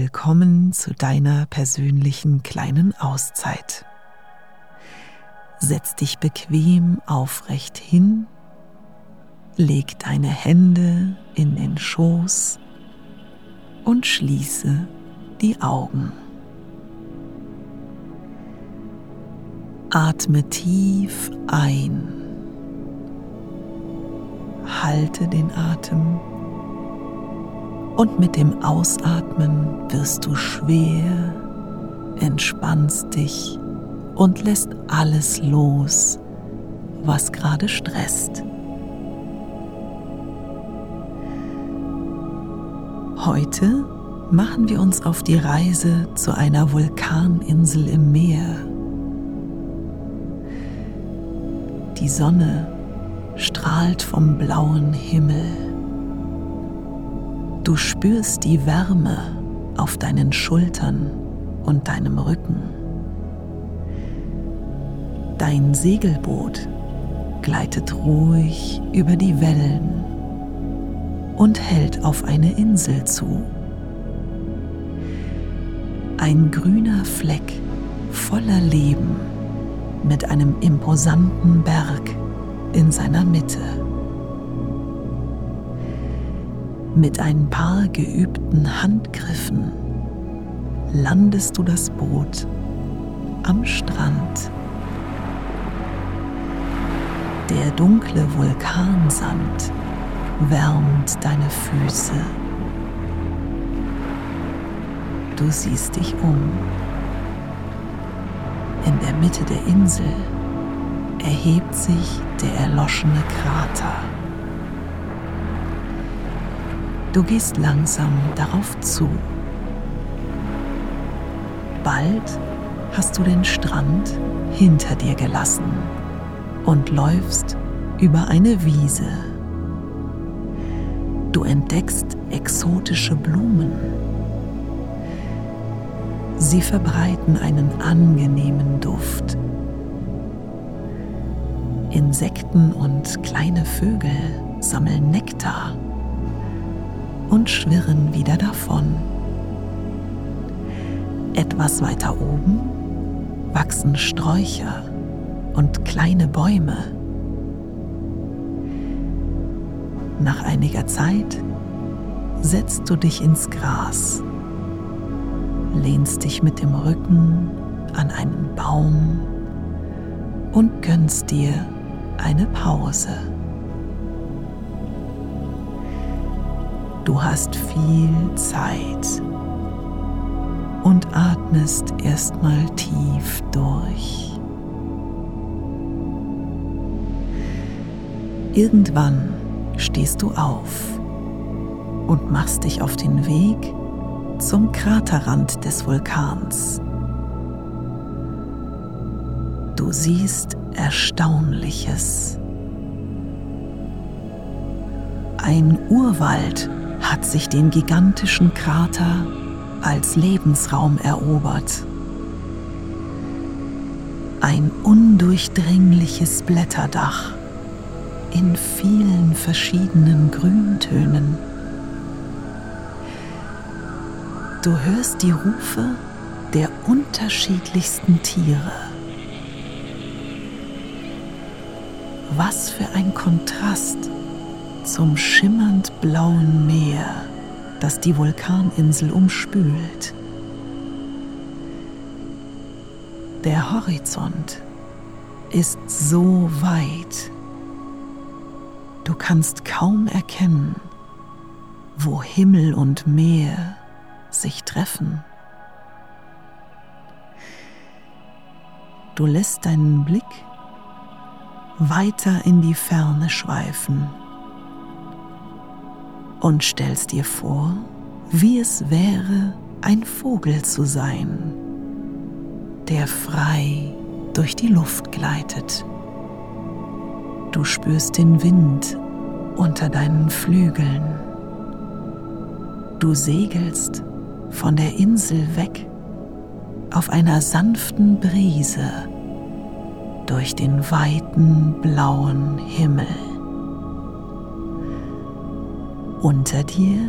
willkommen zu deiner persönlichen kleinen Auszeit. Setz dich bequem aufrecht hin, leg deine Hände in den Schoß und schließe die Augen. Atme tief ein. Halte den Atem und mit dem Ausatmen wirst du schwer, entspannst dich und lässt alles los, was gerade stresst. Heute machen wir uns auf die Reise zu einer Vulkaninsel im Meer. Die Sonne strahlt vom blauen Himmel. Du spürst die Wärme auf deinen Schultern und deinem Rücken. Dein Segelboot gleitet ruhig über die Wellen und hält auf eine Insel zu. Ein grüner Fleck voller Leben mit einem imposanten Berg in seiner Mitte. Mit ein paar geübten Handgriffen landest du das Boot am Strand. Der dunkle Vulkansand wärmt deine Füße. Du siehst dich um. In der Mitte der Insel erhebt sich der erloschene Krater. Du gehst langsam darauf zu. Bald hast du den Strand hinter dir gelassen und läufst über eine Wiese. Du entdeckst exotische Blumen. Sie verbreiten einen angenehmen Duft. Insekten und kleine Vögel sammeln Nektar und schwirren wieder davon. Etwas weiter oben wachsen Sträucher und kleine Bäume. Nach einiger Zeit setzt du dich ins Gras, lehnst dich mit dem Rücken an einen Baum und gönnst dir eine Pause. Du hast viel Zeit und atmest erstmal tief durch. Irgendwann stehst du auf und machst dich auf den Weg zum Kraterrand des Vulkans. Du siehst Erstaunliches. Ein Urwald hat sich den gigantischen Krater als Lebensraum erobert. Ein undurchdringliches Blätterdach in vielen verschiedenen Grüntönen. Du hörst die Rufe der unterschiedlichsten Tiere. Was für ein Kontrast zum schimmernd blauen Meer, das die Vulkaninsel umspült. Der Horizont ist so weit, du kannst kaum erkennen, wo Himmel und Meer sich treffen. Du lässt deinen Blick weiter in die Ferne schweifen und stellst dir vor, wie es wäre, ein Vogel zu sein, der frei durch die Luft gleitet. Du spürst den Wind unter deinen Flügeln. Du segelst von der Insel weg auf einer sanften Brise durch den weiten blauen Himmel. Unter dir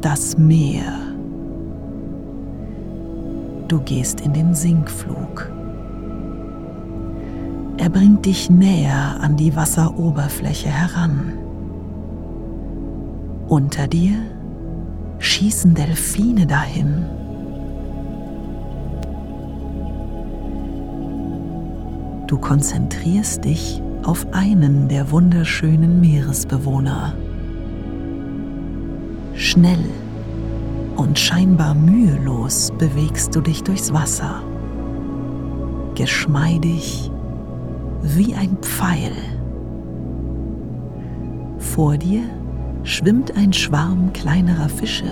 das Meer du gehst in den Sinkflug. Er bringt dich näher an die Wasseroberfläche heran. Unter dir schießen Delfine dahin. Du konzentrierst dich auf einen der wunderschönen Meeresbewohner. Schnell und scheinbar mühelos bewegst du dich durchs Wasser, geschmeidig wie ein Pfeil. Vor dir schwimmt ein Schwarm kleinerer Fische.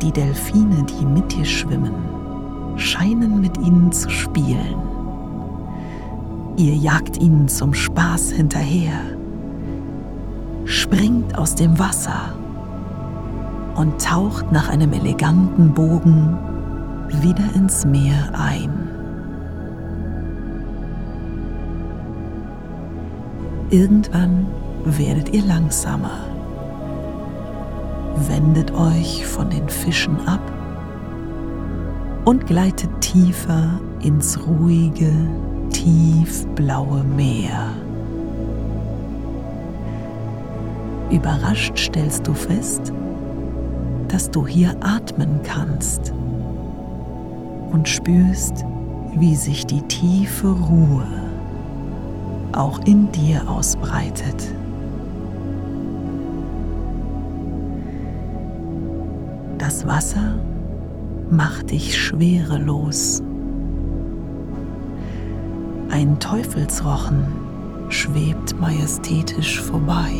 Die Delfine, die mit dir schwimmen, scheinen mit ihnen zu spielen. Ihr jagt ihnen zum Spaß hinterher, springt aus dem Wasser und taucht nach einem eleganten Bogen wieder ins Meer ein. Irgendwann werdet ihr langsamer. Wendet euch von den Fischen ab und gleitet tiefer ins ruhige, tiefblaue Meer. Überrascht stellst du fest, dass du hier atmen kannst und spürst, wie sich die tiefe Ruhe auch in dir ausbreitet. Das Wasser macht dich schwerelos. Ein Teufelsrochen schwebt majestätisch vorbei.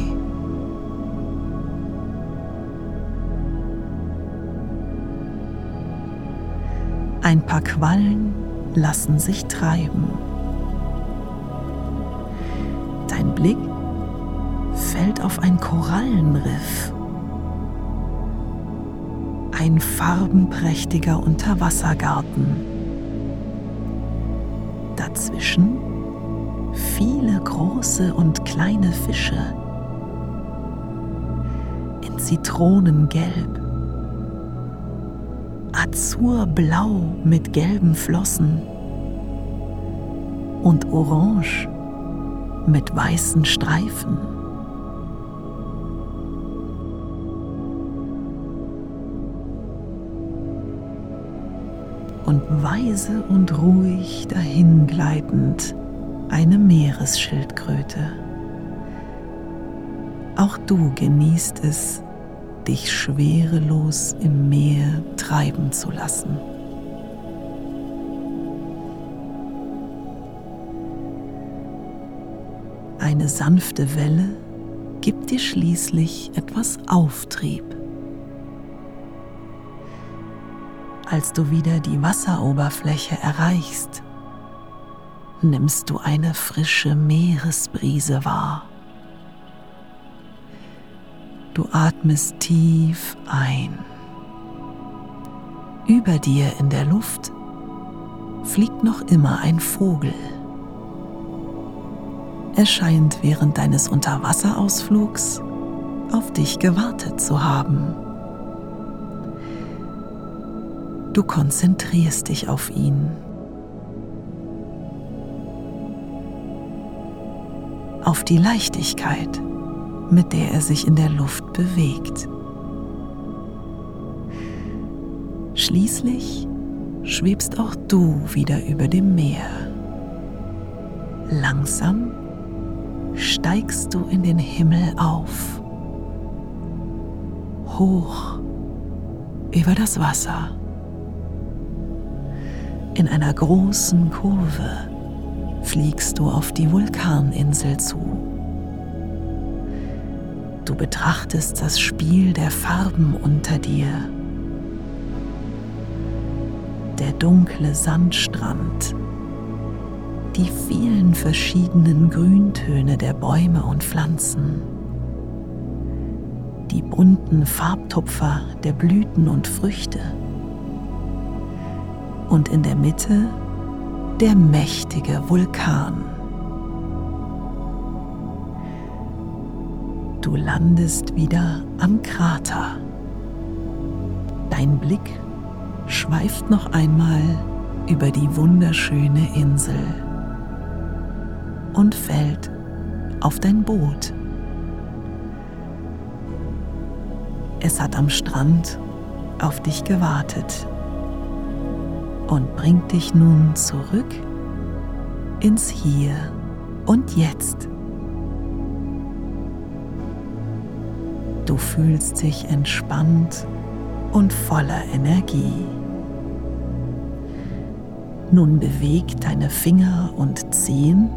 Ein paar Quallen lassen sich treiben. Dein Blick fällt auf ein Korallenriff. Ein farbenprächtiger Unterwassergarten. Dazwischen viele große und kleine Fische. In Zitronengelb azurblau mit gelben Flossen und orange mit weißen Streifen. Und weise und ruhig dahingleitend eine Meeresschildkröte. Auch du genießt es, dich schwerelos im Meer treiben zu lassen. Eine sanfte Welle gibt dir schließlich etwas Auftrieb. Als du wieder die Wasseroberfläche erreichst, nimmst du eine frische Meeresbrise wahr. Du atmest tief ein. Über dir in der Luft fliegt noch immer ein Vogel. Er scheint während deines Unterwasserausflugs auf dich gewartet zu haben. Du konzentrierst dich auf ihn. Auf die Leichtigkeit mit der er sich in der Luft bewegt. Schließlich schwebst auch du wieder über dem Meer. Langsam steigst du in den Himmel auf, hoch über das Wasser. In einer großen Kurve fliegst du auf die Vulkaninsel zu. Du betrachtest das Spiel der Farben unter dir. Der dunkle Sandstrand, die vielen verschiedenen Grüntöne der Bäume und Pflanzen, die bunten Farbtupfer der Blüten und Früchte und in der Mitte der mächtige Vulkan. Du landest wieder am Krater. Dein Blick schweift noch einmal über die wunderschöne Insel und fällt auf dein Boot. Es hat am Strand auf dich gewartet und bringt dich nun zurück ins Hier und Jetzt. Du fühlst dich entspannt und voller Energie. Nun beweg deine Finger und Zehen.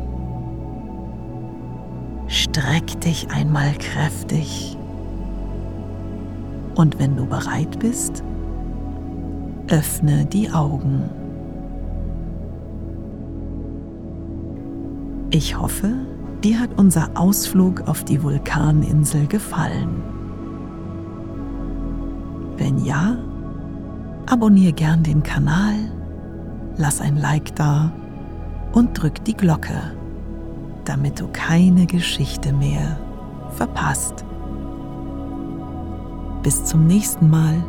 Streck dich einmal kräftig. Und wenn du bereit bist, öffne die Augen. Ich hoffe, dir hat unser Ausflug auf die Vulkaninsel gefallen. Wenn ja, abonniere gern den Kanal, lass ein Like da und drück die Glocke, damit du keine Geschichte mehr verpasst. Bis zum nächsten Mal.